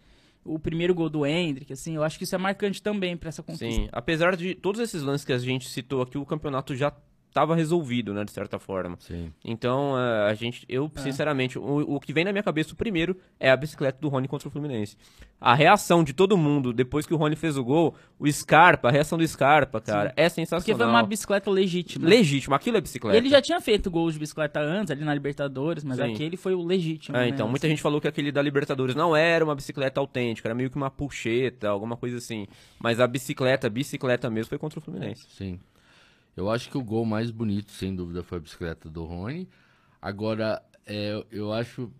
o primeiro gol do Hendrick, assim, eu acho que isso é marcante também pra essa conquista. Sim, apesar de todos esses lances que a gente citou aqui, o campeonato já estava resolvido, né, de certa forma. Sim. Então, a gente, eu, sinceramente, o, o que vem na minha cabeça, o primeiro, é a bicicleta do Rony contra o Fluminense. A reação de todo mundo, depois que o Rony fez o gol, o Scarpa, a reação do Scarpa, cara, é sensacional. Porque foi uma bicicleta legítima. Legítimo, aquilo é bicicleta. Ele já tinha feito gols de bicicleta antes, ali na Libertadores, mas Sim. aquele foi o legítimo. É, né? então, muita gente falou que aquele da Libertadores não era uma bicicleta autêntica, era meio que uma puxeta, alguma coisa assim. Mas a bicicleta, a bicicleta mesmo, foi contra o Fluminense. Sim. Eu acho que o gol mais bonito, sem dúvida, foi a bicicleta do Rony. Agora, é, eu acho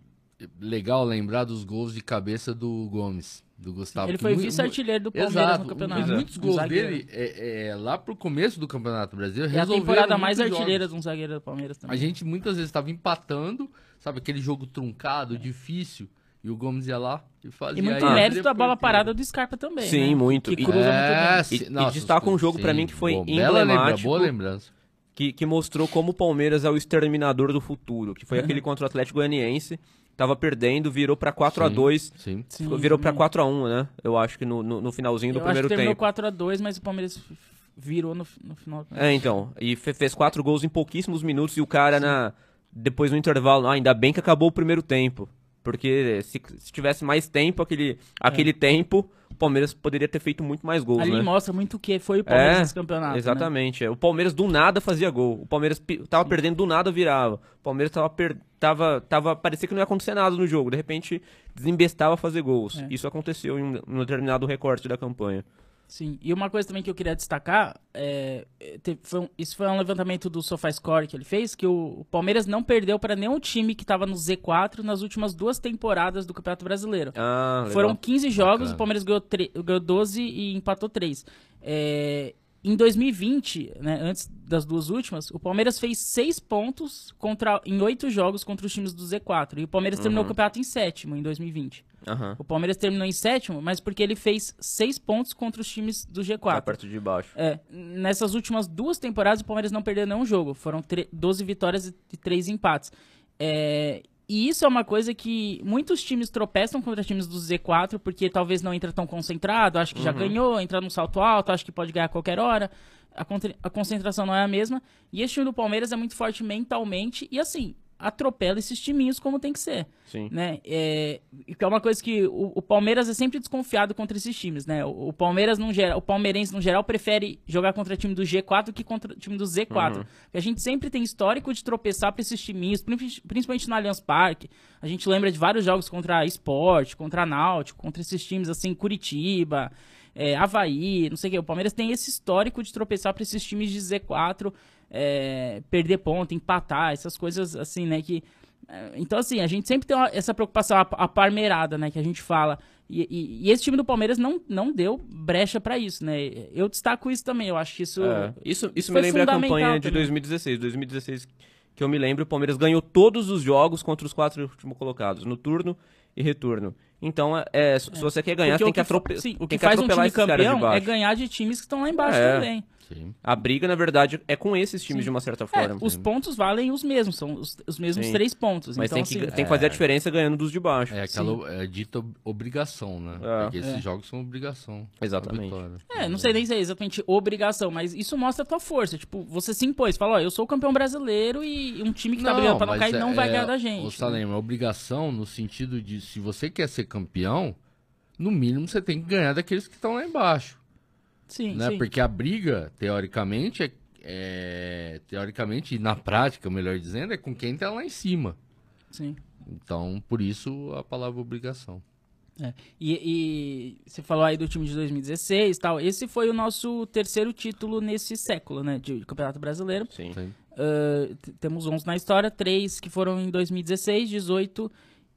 legal lembrar dos gols de cabeça do Gomes, do Gustavo. Ele foi vice-artilheiro do Palmeiras Exato, no campeonato. muitos gols zagueiro. dele, é, é, lá pro começo do Campeonato Brasileiro, É a temporada mais artilheira de um zagueiro do Palmeiras também. A gente muitas vezes estava empatando, sabe, aquele jogo truncado, difícil, e o Gomes ia lá e fazia. E muito aí, mérito da bola que- parada do Scarpa também. Sim, né? muito. Que E- cruza É, muito bem. E- sim, e nossa, destaca um jogo pra sim, mim que foi lembra- emblemático. boa lembrança. que, que mostrou como o Palmeiras é o exterminador do futuro, que foi Uhum. aquele contra o Atlético Goianiense, tava perdendo, virou pra 4 a Sim, 2 Sim. Sim, virou pra também. 4 a 1 né? Eu acho que no, no, no finalzinho do Eu acho primeiro que terminou tempo. 4x2, mas o Palmeiras virou no, no final. É, então. E fe- fez quatro gols em pouquíssimos minutos e o cara na depois no intervalo, ah, ainda bem que acabou o primeiro tempo. Porque se, se tivesse mais tempo, aquele, aquele tempo, o Palmeiras poderia ter feito muito mais gols, Ali né? mostra muito o que foi o Palmeiras É, nesse campeonato. né? Exatamente. é. O Palmeiras do nada fazia gol. O Palmeiras tava perdendo do nada virava. O Palmeiras tava, per... tava, tava parecia que não ia acontecer nada no jogo. De repente desembestava fazer gols. É. Isso aconteceu em um, em um determinado recorte da campanha. Sim, e uma coisa também que eu queria destacar, é, é, foi um- isso foi um levantamento do SofaScore que ele fez, que o, o Palmeiras não perdeu para nenhum time que estava no Z4 nas últimas duas temporadas do Campeonato Brasileiro. Ah. Foram 15 jogos, Bacana. o Palmeiras ganhou, ganhou 12 e empatou 3. Em 2020, né, antes das duas últimas, o Palmeiras fez 6 pontos contra, em 8 jogos contra os times do Z4. E o Palmeiras terminou o campeonato em sétimo em 2020. Aham. O Palmeiras terminou em sétimo, mas porque ele fez 6 pontos contra os times do Tá G4. perto de baixo. É, nessas últimas duas temporadas o Palmeiras não perdeu nenhum jogo. Foram tre- 12 vitórias e 3 empates. É, e isso é uma coisa que muitos times tropeçam contra times do Z4, porque talvez não entra tão concentrado, acha que já ganhou, entra num salto alto, acha que pode ganhar a qualquer hora. A, a concentração não é a mesma. E esse time do Palmeiras é muito forte mentalmente e assim, atropela esses timinhos como tem que ser Sim. né? É, que é uma coisa que o, o Palmeiras é sempre desconfiado contra esses times, né? O, o Palmeiras no geral, o palmeirense no geral prefere jogar contra time do G4 do que contra time do Z4. Porque A gente sempre tem histórico de tropeçar para esses timinhos, princi- principalmente no Allianz Parque. A gente lembra de vários jogos contra a Sport, contra Náutico, contra esses times assim, Curitiba, é, Havaí, não sei o que. O Palmeiras tem esse histórico de tropeçar para esses times de Z4, é, perder ponto, empatar, essas coisas assim, né? Que é, Então, assim, a gente sempre tem essa preocupação, a, a parmeirada, né, que a gente fala. E, e- e esse time do Palmeiras não, não deu brecha pra isso, né? Eu destaco isso também, eu acho que isso. É, Isso, isso me lembra a campanha de também. 2016. 2016, que eu me lembro, o Palmeiras ganhou todos os jogos contra os quatro últimos colocados, no turno e retorno. Então, é, é, se você quer ganhar, Porque tem o que, atrope... sim, o tem que faz um atropelar time campeão é ganhar de times que estão lá embaixo É. também. Sim. A briga, na verdade, é com esses times de uma certa É, forma. os pontos valem os mesmos, são os, os mesmos Sim. três pontos. Mas então, tem, que, assim, tem que fazer a diferença ganhando dos de baixo. É aquela é, dita ob- obrigação, né? É. Porque esses É. jogos são obrigação. Exatamente. É, não sei nem se é exatamente obrigação, mas isso mostra a tua força. Tipo, você se impôs, fala, ó, eu sou o campeão brasileiro e um time que tá brigando pra não cair é- não vai é, ganhar da gente. Ô, Salem, é obrigação no sentido de se você quer ser campeão, no mínimo você tem que ganhar daqueles que estão lá embaixo. Sim, né? sim. Porque a briga, teoricamente, é, é- Teoricamente, e na prática, melhor dizendo, é com quem tá lá em cima. sim. Então, por isso a palavra obrigação. É. E, e você falou aí do time de 2016 e tal. Esse foi o nosso terceiro título nesse século, né? De Campeonato Brasileiro. Sim. Sim. Uh, temos 11 na história, três que foram em 2016, 18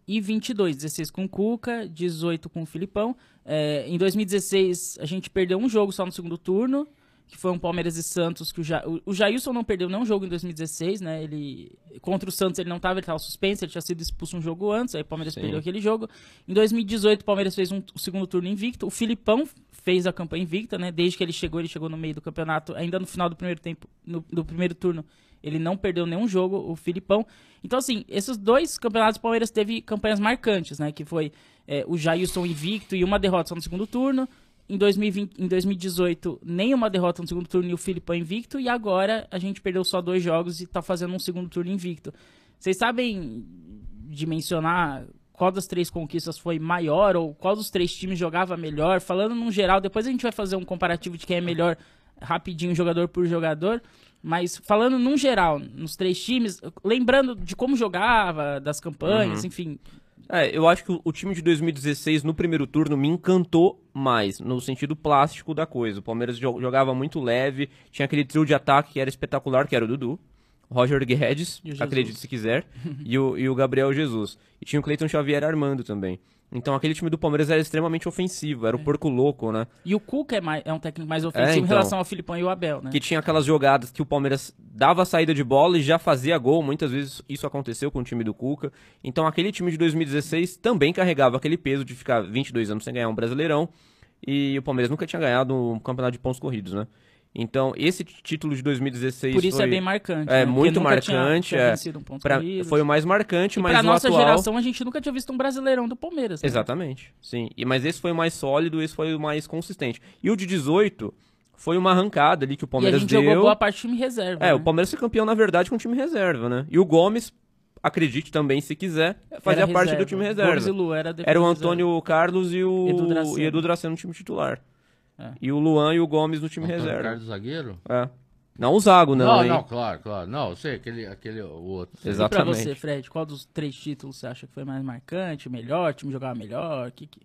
e 22. 16 com o Cuca, 18 com o Filipão. É, em 2016, a gente perdeu um jogo só no segundo turno, que foi um Palmeiras e Santos, que o, ja, o, o Jailson não perdeu nenhum jogo em 2016, né? Ele, contra o Santos ele não estava, ele estava suspenso, ele tinha sido expulso um jogo antes, aí o Palmeiras Sim. perdeu aquele jogo. Em 2018, o Palmeiras fez um, o segundo turno invicto. O Filipão fez a campanha invicta, né? Desde que ele chegou, ele chegou no meio do campeonato, ainda no final do primeiro tempo, no, do primeiro turno, ele não perdeu nenhum jogo, o Filipão. Então, assim, esses dois campeonatos, o Palmeiras teve campanhas marcantes, né? Que foi é, o Jailson invicto e uma derrota só no segundo turno. em, 2020, em 2018, nenhuma derrota no segundo turno e o Filipão invicto. E agora a gente perdeu só dois jogos e tá fazendo um segundo turno invicto. Vocês sabem dimensionar qual das três conquistas foi maior ou qual dos três times jogava melhor? Falando num geral, depois a gente vai fazer um comparativo de quem é melhor rapidinho, jogador por jogador. Mas falando num geral, nos três times, lembrando de como jogava, das campanhas, Uhum. enfim. É, eu acho que o, time de 2016 no primeiro turno me encantou mais, no sentido plástico da coisa. O Palmeiras jo- jogava muito leve, tinha aquele trio de ataque que era espetacular, que era o Dudu, o Roger Guedes, acredite se quiser, *laughs* e, o, e o Gabriel Jesus. E tinha o Cleiton Xavier armando também. Então aquele time do Palmeiras era extremamente ofensivo, era o porco louco, né? E o Cuca é, mais- é um técnico mais ofensivo É, em então. relação ao Filipão e o Abel, né? Que tinha aquelas jogadas que o Palmeiras dava a saída de bola e já fazia gol. Muitas vezes isso aconteceu com o time do Cuca. Então aquele time de 2016 também carregava aquele peso de ficar 22 anos sem ganhar um Brasileirão. E o Palmeiras nunca tinha ganhado um campeonato de pontos corridos, né? Então esse título de 2016 Por isso foi, é bem marcante. é, né? Muito marcante, tinha é. um ponto pra- foi o mais marcante, E mas pra nossa atual... geração, a gente nunca tinha visto um brasileirão do Palmeiras. né? Exatamente, sim. E, mas esse foi o mais sólido, esse foi o mais consistente. E o de 18 foi uma arrancada ali que o E a Palmeiras gente deu. jogou boa parte time reserva. É, né? o Palmeiras foi campeão, na verdade, com time reserva, né? E o Gomes, acredite também, se quiser, fazia parte do time Gomes reserva. e Lu, era, a Era o reserva. Antônio Carlos e o Edu e Dracena no time titular. É. E o Luan e o Gomes no time Antônio reserva. Carlos zagueiro? É. Não o Zago, não, não, hein? não, claro, claro. Não, eu sei, aquele, aquele o outro. E pra Exatamente. você, Fred, qual dos três títulos você acha que foi mais marcante, melhor, o time jogava melhor? Que, que...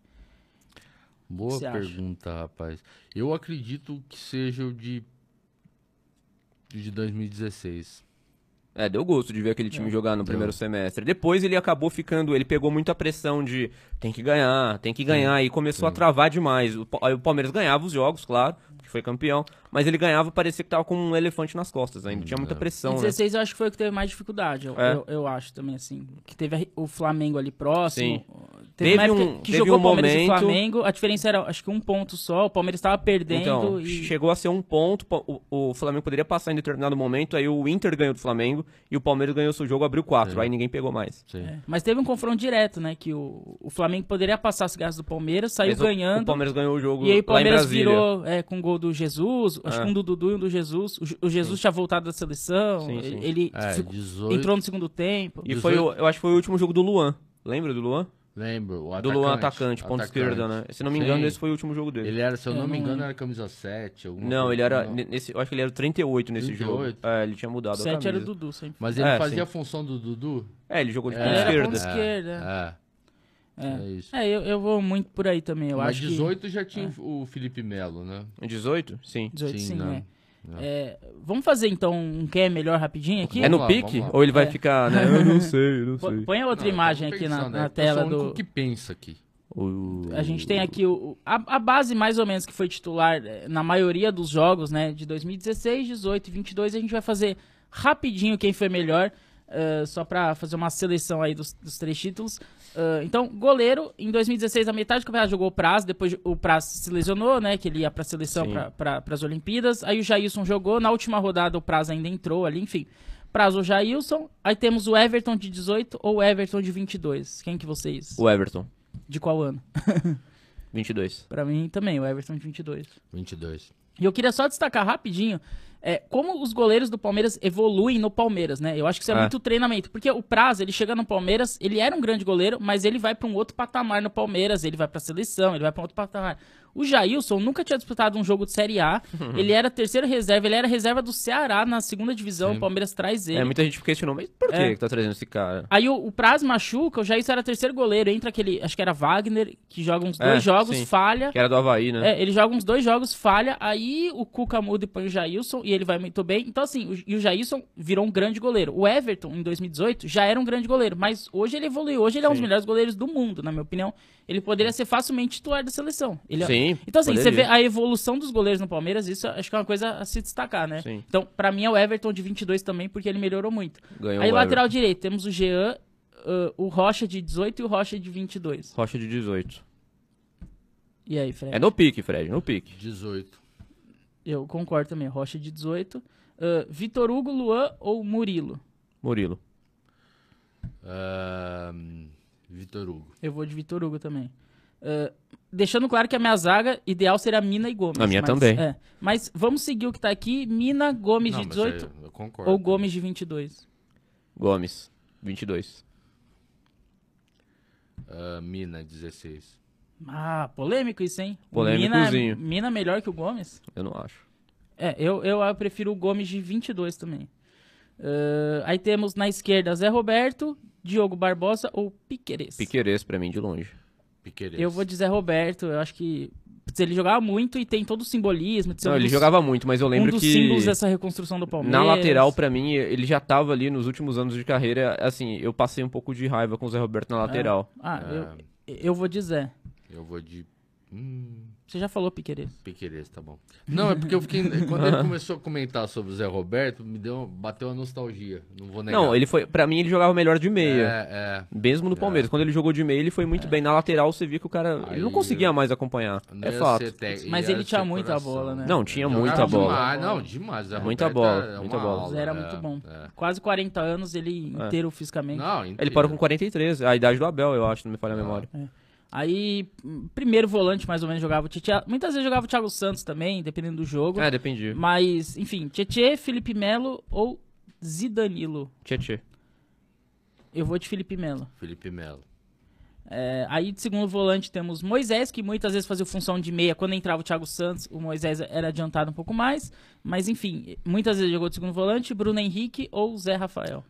Boa acha? pergunta, rapaz. Eu acredito que seja o de de 2016. É, deu gosto de ver aquele time Deu. jogar no Deu. primeiro semestre. Depois ele acabou ficando, ele pegou muita pressão de tem que ganhar, tem que ganhar, e começou a travar demais. O, o Palmeiras ganhava os jogos, claro, que foi campeão, mas ele ganhava, parecia que tava com um elefante nas costas ainda, tinha muita é. pressão, Em né? 16 eu acho que foi o que teve mais dificuldade, eu, É. eu, eu acho também, assim. Que teve o Flamengo ali próximo. Sim. Teve, Teve uma época um- que teve jogou um Palmeiras e momento- Flamengo, a diferença era acho que um ponto só, o Palmeiras estava perdendo Então, e... chegou a ser um ponto, o, o Flamengo poderia passar em determinado momento, aí o Inter ganhou do Flamengo e o Palmeiras ganhou seu jogo, abriu quatro, É. aí ninguém pegou mais. Sim. É, Mas teve um confronto direto, né? Que o, o Flamengo poderia passar as garras do Palmeiras, saiu Mas ganhando. O Palmeiras ganhou o jogo E aí o Palmeiras virou é, com o gol do Jesus, acho É. que um do Dudu e um do Jesus. O, o Jesus tinha voltado da seleção, Sim, sim. ele ele É, ficou- 18. entrou no segundo tempo. E foi, o- eu acho que foi o último jogo do Luan. Lembra do Luan? Lembro. O Do Luan atacante, ponto atacante. esquerda, né? Se não me Sim. engano, esse foi o último jogo dele. Ele era, se eu Eu não me engano, era camisa 7. alguma Não, coisa ele era. assim, não. Nesse, eu acho que ele era o 38 nesse 38? jogo. É, ele tinha mudado a Sete era o. Dudu sempre. Mas ele É, fazia sim. a função do Dudu? É, ele jogou de É, ponta esquerda. ponta esquerda. É, É. é isso. É, eu, eu vou muito por aí também. Eu Mas acho 18 já tinha o Felipe Melo, né? Em 18? Sim. que 18 sim, Sim, não. é. É, Vamos fazer então um quem é melhor rapidinho aqui? É no lá, pique? Ou ele vai É. ficar, né? Eu não sei, eu não *laughs* sei. Põe a outra Não, imagem aqui na, pensando, na é, tela Eu sou o do. que pensa aqui. O- A gente tem aqui o, a, a base mais ou menos que foi titular eh, na maioria dos jogos, né? De 2016, 18 e 22. A gente vai fazer rapidinho quem foi melhor, eh, só pra fazer uma seleção aí dos, dos três títulos. Ah, então, goleiro, em 2016, a metade do campeonato jogou o Praz, depois o Praz se lesionou, né? Que ele ia pra seleção, pra, pra, pras Olimpíadas. Aí o Jailson jogou, na última rodada o Praz ainda entrou ali, enfim. Praz ou Jailson. Aí temos o Everton de 18 ou o Everton de 22. Quem que vocês? O Everton, De qual ano? 22. *laughs* Pra mim também, o Everton de 22. 22. E eu queria só destacar rapidinho é, como os goleiros do Palmeiras evoluem no Palmeiras, né? Eu acho que isso é, É. muito treinamento. Porque o Praz, ele chega no Palmeiras, ele era um grande goleiro, mas ele vai pra um outro patamar no Palmeiras, ele vai pra seleção, ele vai pra um outro patamar. O Jailson nunca tinha disputado um jogo de Série A, *laughs* ele era terceiro reserva, ele era reserva do Ceará na segunda divisão, Sim. o Palmeiras traz ele. É, muita gente questionou, mas por que É. que tá trazendo esse cara? Aí o, o Praz machuca, o Jailson era terceiro goleiro, entra aquele, acho que era Wagner, que joga uns É, dois jogos, sim. falha. Que era do Havaí, né? É, ele joga uns dois jogos, falha, aí o Cuca muda e põe o Jailson e ele vai muito bem. Então, assim, o, e o Jailson virou um grande goleiro. O Everton, em 2018, já era um grande goleiro, mas hoje ele evoluiu. Hoje ele é um dos melhores goleiros do mundo, na minha opinião. Ele poderia ser facilmente titular da seleção. Ele é- Sim. Então, assim, você vê poderia. a evolução dos goleiros no Palmeiras, isso acho que é uma coisa a se destacar, né? Sim. Então, pra mim é o Everton de 22 também, porque ele melhorou muito. Ganhou aí, o lateral Everton. direito, temos o Jean, uh, o Rocha de 18 e o Rocha de 22. Rocha de 18. E aí, Fred? É no pique, Fred, no pique. 18. Eu concordo também. Rocha de 18. Ah, Vitor Hugo, Luan ou Murilo? Murilo. Ahn, Vitor Hugo. Eu vou de Vitor Hugo também. Ah, deixando claro que a minha zaga ideal seria Mina e Gomes. A minha mas- também. é. Mas vamos seguir o que tá aqui: Mina, Gomes Não, de mas 18 eu, eu concordo. ou Gomes de 22. Gomes, 22. Ah, Mina, 16. Ah, polêmico isso, hein? Polêmicozinho. Mina, Mina melhor que o Gomes? Eu não acho. É, eu, eu ah, prefiro o Gomes de 22 também. Ah, aí temos na esquerda Zé Roberto, Diogo Barbosa ou Piqueires. Piqueires pra mim de longe. Piqueires. Eu vou de Zé Roberto, eu acho que ele jogava muito e tem todo o simbolismo de ser Não, um ele dos, jogava muito, mas eu um lembro dos que símbolos dessa reconstrução do Palmeiras. na lateral pra mim ele já tava ali nos últimos anos de carreira, assim, eu passei um pouco de raiva com o Zé Roberto na lateral. Ah, É. eu, eu vou de Zé. Eu vou de. Hum, Você já falou Piqueires. Piqueires, tá bom. Não, é porque eu fiquei. Quando ele *laughs* começou a comentar sobre o Zé Roberto, me deu, bateu uma nostalgia. Não vou negar. Não, ele foi, para mim ele jogava melhor de meia. É, é. Mesmo no Palmeiras, quando ele jogou de meia, ele foi muito bem. Na lateral, você via que o cara ele não Aí, conseguia mais acompanhar. Não É fato. te- Mas ele tinha muita coração. bola, né? Não, tinha Jogava muita bola. Demais. Não, demais. Zé Muita Roberto bola, é muita bola. aula, Zé era é, muito bom. é. Quase 40 anos, ele É. inteiro fisicamente. Não, Ele parou com 43, a idade do Abel, eu acho, não me falha a memória. Aí, primeiro volante, mais ou menos, jogava o Tietchan. Muitas vezes jogava o Thiago Santos também, dependendo do jogo. É, dependia. Mas, enfim, Tietchan, Felipe Melo ou Zidanilo. Tietê. Eu vou de Felipe Melo. Felipe Melo. É, aí, de segundo volante, temos Moisés, que muitas vezes fazia função de meia. Quando entrava o Thiago Santos, o Moisés era adiantado um pouco mais. Mas, enfim, muitas vezes jogou de segundo volante. Bruno Henrique ou Zé Rafael.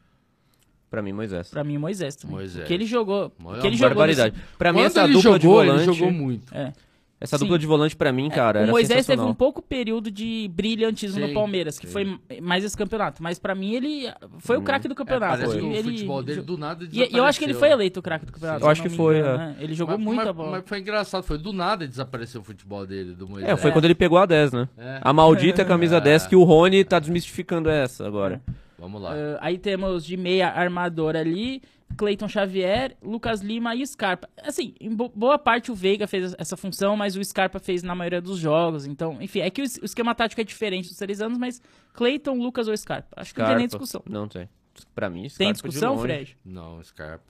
Pra mim, Moisés. Pra mim, Moisés também. Moisés. Que ele jogou. Que ele jogou Barbaridade. nesse- Pra mim, Quando essa ele dupla jogou, de volante. ele jogou muito. É. Essa Sim. dupla de volante pra mim, cara, o era Moisés teve um pouco período de brilhantismo Sim, no Palmeiras, que sim. foi mais esse campeonato. Mas pra mim ele foi o craque do É, campeonato. parece Ele- o futebol dele do nada E e eu acho que ele foi eleito o craque do campeonato. Eu acho que foi, engano, é. né? Ele jogou mas, muita mas- bola. Mas foi engraçado, foi do nada desapareceu o futebol dele, do Moisés. É, foi É. quando ele pegou a 10, né? É. A maldita camisa É. 10 que o Rony tá desmistificando essa agora. Vamos lá. Ah, aí temos de meia armador ali, Cleiton Xavier, Lucas Lima e Scarpa. Assim, em bo- boa parte o Veiga fez essa função, mas o Scarpa fez na maioria dos jogos. Então, enfim, é que o es- o esquema tático é diferente dos três anos, mas Cleiton, Lucas ou Scarpa. Acho que não tem nem Scarpa. discussão. Não tem. Pra mim, Tem Scarpa de discussão. Fred? Não, Scarpa.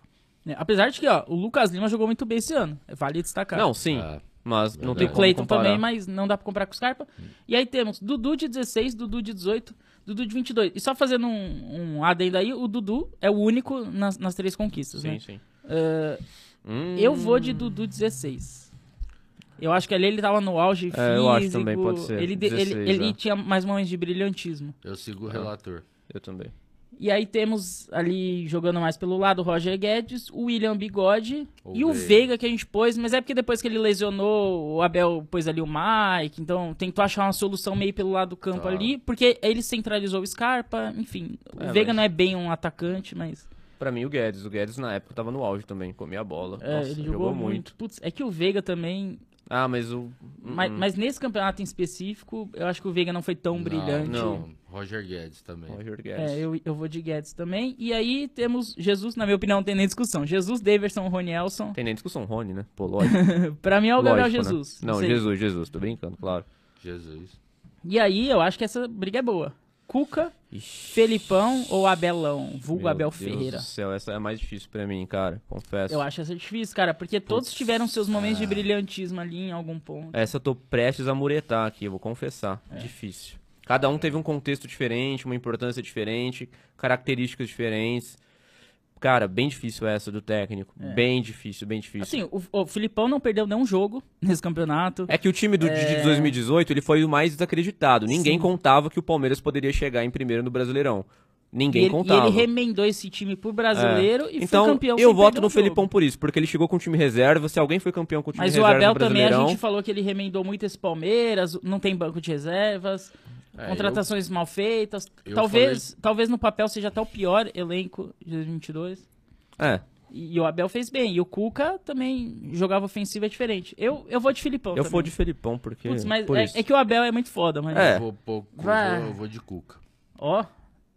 É, Apesar de que, ó, o Lucas Lima jogou muito bem esse ano. Vale destacar. Não, sim. Ah, Mas não Verdade. tem o Cleiton também, mas não dá pra comparar com o Scarpa. E aí temos Dudu de 16, Dudu de 18, Dudu de 22. E só fazendo um, um adendo aí, o Dudu é o único nas, nas três conquistas, Sim, né? sim. Ah, Hum, eu vou de Dudu 16. Eu acho que ali ele tava no auge físico. É, eu acho também, pode ser. Ele, de- ele- 16, ele é. tinha mais momentos de brilhantismo. eu sigo o relator. Eu também. E aí temos ali, jogando mais pelo lado, o Roger Guedes, o William Bigode O e o Veiga. Veiga que a gente pôs, mas é porque depois que ele lesionou, o Abel pôs ali o Mike, então tentou achar uma solução meio pelo lado do campo Tá. ali, porque ele centralizou o Scarpa, enfim. O É, Veiga mas- não é bem um atacante, mas Pra mim, o Guedes. O Guedes, na época, tava no auge também. Comia a bola. é, Nossa, ele jogou, jogou, muito. muito. Putz, é que o Veiga também Ah, mas o... Mas, Hum, mas nesse campeonato em específico, eu acho que o Veiga não foi tão Não, brilhante. não. Roger Guedes também. Roger Guedes. É, eu, eu vou de Guedes também. E aí temos Jesus, na minha opinião, não tem nem discussão. Jesus, Daverson, Ronielson. Tem nem discussão, Rony, né? Pô, *laughs* lógico. pra mim é o Gabriel Lógico, né? Jesus. Não, sei. Jesus, Jesus. Tô brincando, claro. Jesus. E aí eu acho que essa briga é boa. Cuca, Ixi, Felipão ou Abelão? Vulgo meu Abel Deus Ferreira. do céu, essa é mais difícil pra mim, cara. Confesso. Eu acho essa difícil, cara, porque todos Putz, tiveram seus momentos de brilhantismo ali em algum ponto. Essa eu tô prestes a muretar aqui, eu vou confessar. É. Difícil. Cada um teve um contexto diferente, uma importância diferente, características diferentes. Cara, bem difícil essa do técnico. Bem difícil, bem difícil. Assim, o, o Filipão não perdeu nenhum jogo *laughs* nesse campeonato. É que o time do, de É. 2018 ele foi o mais desacreditado. Ninguém Sim. contava que o Palmeiras poderia chegar em primeiro no Brasileirão. Ninguém e, ele, e contava. ele remendou esse time pro brasileiro e então, foi campeão eu voto no jogo. Felipão por isso, porque ele chegou com o time reserva. Se alguém foi campeão com o time Mas o reserva Abel no também, a gente falou que ele remendou muito esse Palmeiras, não tem banco de reservas, É, contratações mal feitas. eu Talvez, talvez no papel seja até o pior elenco de 2022. é, E, e o Abel fez bem. E o Cuca também jogava ofensiva diferente. Eu, eu vou de Filipão eu também. vou de Felipão porque Putz, mas por é, isso. é que o Abel é muito foda, mas... É. Eu vou, eu Vai. eu vou de Cuca. Ó,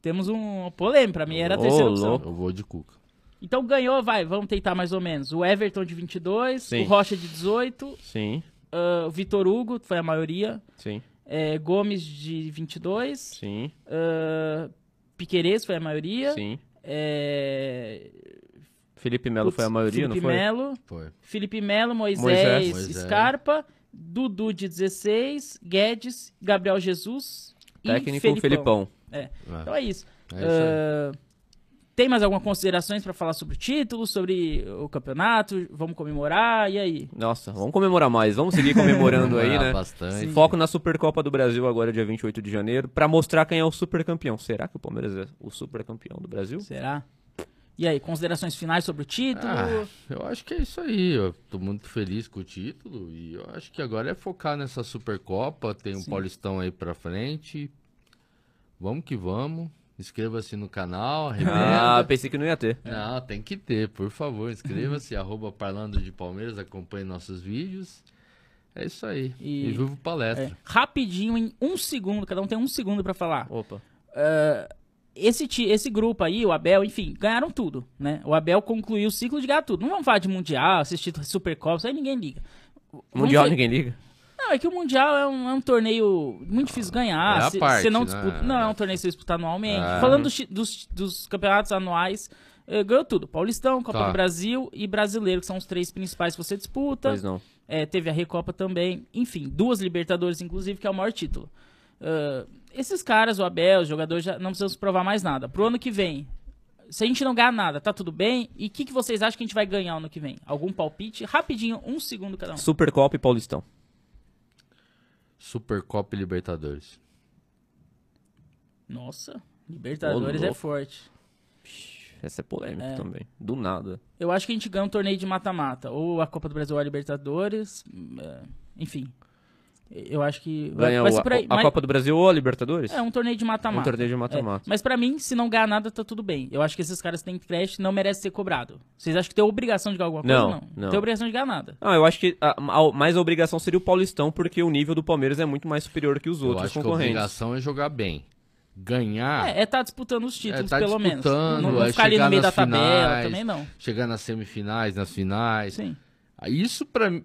temos um polêmico. Pra mim era a terceira opção. louco. Eu vou de Cuca. Então ganhou, vai, vamos tentar mais ou menos. O Everton de 22, Sim. o Rocha de 18, Sim, ah, o Vitor Hugo, foi a maioria, sim, é, Gomes de 22, sim, ah, Piquerez foi a maioria, sim. é, Felipe Melo foi a maioria, Felipe não foi? Melo, Foi. Felipe Melo, Moisés, Moisés. Scarpa, Dudu de 16, Guedes, Gabriel Jesus e Técnico Felipão. Felipão. É, Então é isso. é isso. Tem mais alguma considerações pra falar sobre o título, sobre o campeonato? Vamos comemorar? E aí? Nossa, vamos comemorar mais. Vamos seguir comemorando aí, *laughs* né? Bastante. Foco na Supercopa do Brasil agora, dia 28 de janeiro, pra mostrar quem é o supercampeão. Será que o Palmeiras é o supercampeão do Brasil? Será? E aí, considerações finais sobre o título? Ah, eu acho que é isso aí. Eu tô muito feliz com o título e eu acho que agora é focar nessa Supercopa. Tem um Sim. Paulistão aí pra frente. Vamos que vamos. Inscreva-se no canal, Ah, pensei que não ia ter. Não, tem que ter, por favor. Inscreva-se, *laughs* arroba Parlando de Palmeiras, acompanhe nossos vídeos. É isso aí. E- E, vivo palestra. É, rapidinho, em um segundo, cada um tem um segundo pra falar. Opa. Esse, ti- esse grupo aí, o Abel, enfim, ganharam tudo, né? O Abel concluiu o ciclo de ganhar tudo. Não vamos falar de Mundial, assistir Supercopa, isso aí ninguém liga. Mundial ninguém liga. Não, é que o Mundial é um, é um torneio muito difícil ganhar. É a se, parte, você não né? disputa. Não, é um torneio que você disputa anualmente. É. Falando dos, dos, dos campeonatos anuais, eh, ganhou tudo. Paulistão, Copa Tá. do Brasil e Brasileiro, que são os três principais que você disputa. Pois não. É, teve a Recopa também. Enfim, duas Libertadores, inclusive, que é o maior título. Ah, esses caras, o Abel, os jogadores, já não precisam provar mais nada. Pro ano que vem, se a gente não ganhar nada, tá tudo bem? E o que, que vocês acham que a gente vai ganhar ano que vem? Algum palpite? Rapidinho, um segundo cada um. Supercopa e Paulistão. Supercopa e Libertadores. Nossa, Libertadores Ô, é forte. Essa é polêmica É. também. Do nada. Eu acho que a gente ganha um torneio de mata-mata. Ou a Copa do Brasil ou a Libertadores. hum, é, enfim. Eu acho que vai, Ganha vai o- ser por aí. a, Mas- Copa do Brasil ou a Libertadores? É um torneio de Um mata-mata. torneio de mata-mata. É, Mas pra mim, se não ganhar nada, tá tudo bem. Eu acho que esses caras têm crédito e não merecem ser cobrado. Vocês acham que tem obrigação de ganhar alguma coisa? Não, Não. não. Tem obrigação de ganhar nada. Não, eu acho que a, a- mais a obrigação seria o Paulistão, porque o nível do Palmeiras é muito mais superior que os Eu outros acho que a concorrentes. obrigação é jogar bem. Ganhar, É, é tá disputando os títulos, tá pelo menos. disputando, Não, não é ficar ali no chegar meio da nas tabela finais. também não. chegar nas semifinais, nas finais. Sim. Isso pra mim, é,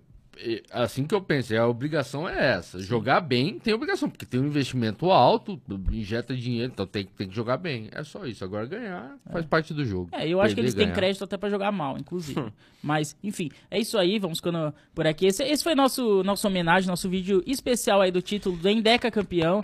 assim que eu pensei, a obrigação é essa. Jogar bem tem obrigação, porque tem um investimento alto, injeta dinheiro, então tem, tem que jogar bem. É só isso. Agora ganhar faz parte do jogo. É, eu acho que eles têm ganhar. crédito até pra jogar mal, inclusive. *laughs* Mas, enfim, é isso aí, vamos ficando por aqui. Esse, esse foi nosso nossa homenagem, nosso vídeo especial aí do título do Endeca campeão.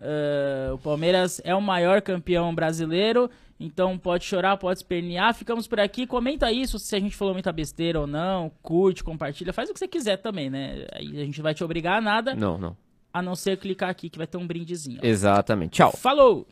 Ah, o Palmeiras é o maior campeão brasileiro, então pode chorar, pode espernear. Ficamos por aqui. Comenta isso se a gente falou muita besteira ou não. Curte, compartilha, faz o que você quiser também, né? Aí a gente vai te obrigar a nada, Não, não. a não ser clicar aqui que vai ter um brindezinho. ó. Exatamente. Tchau. Falou!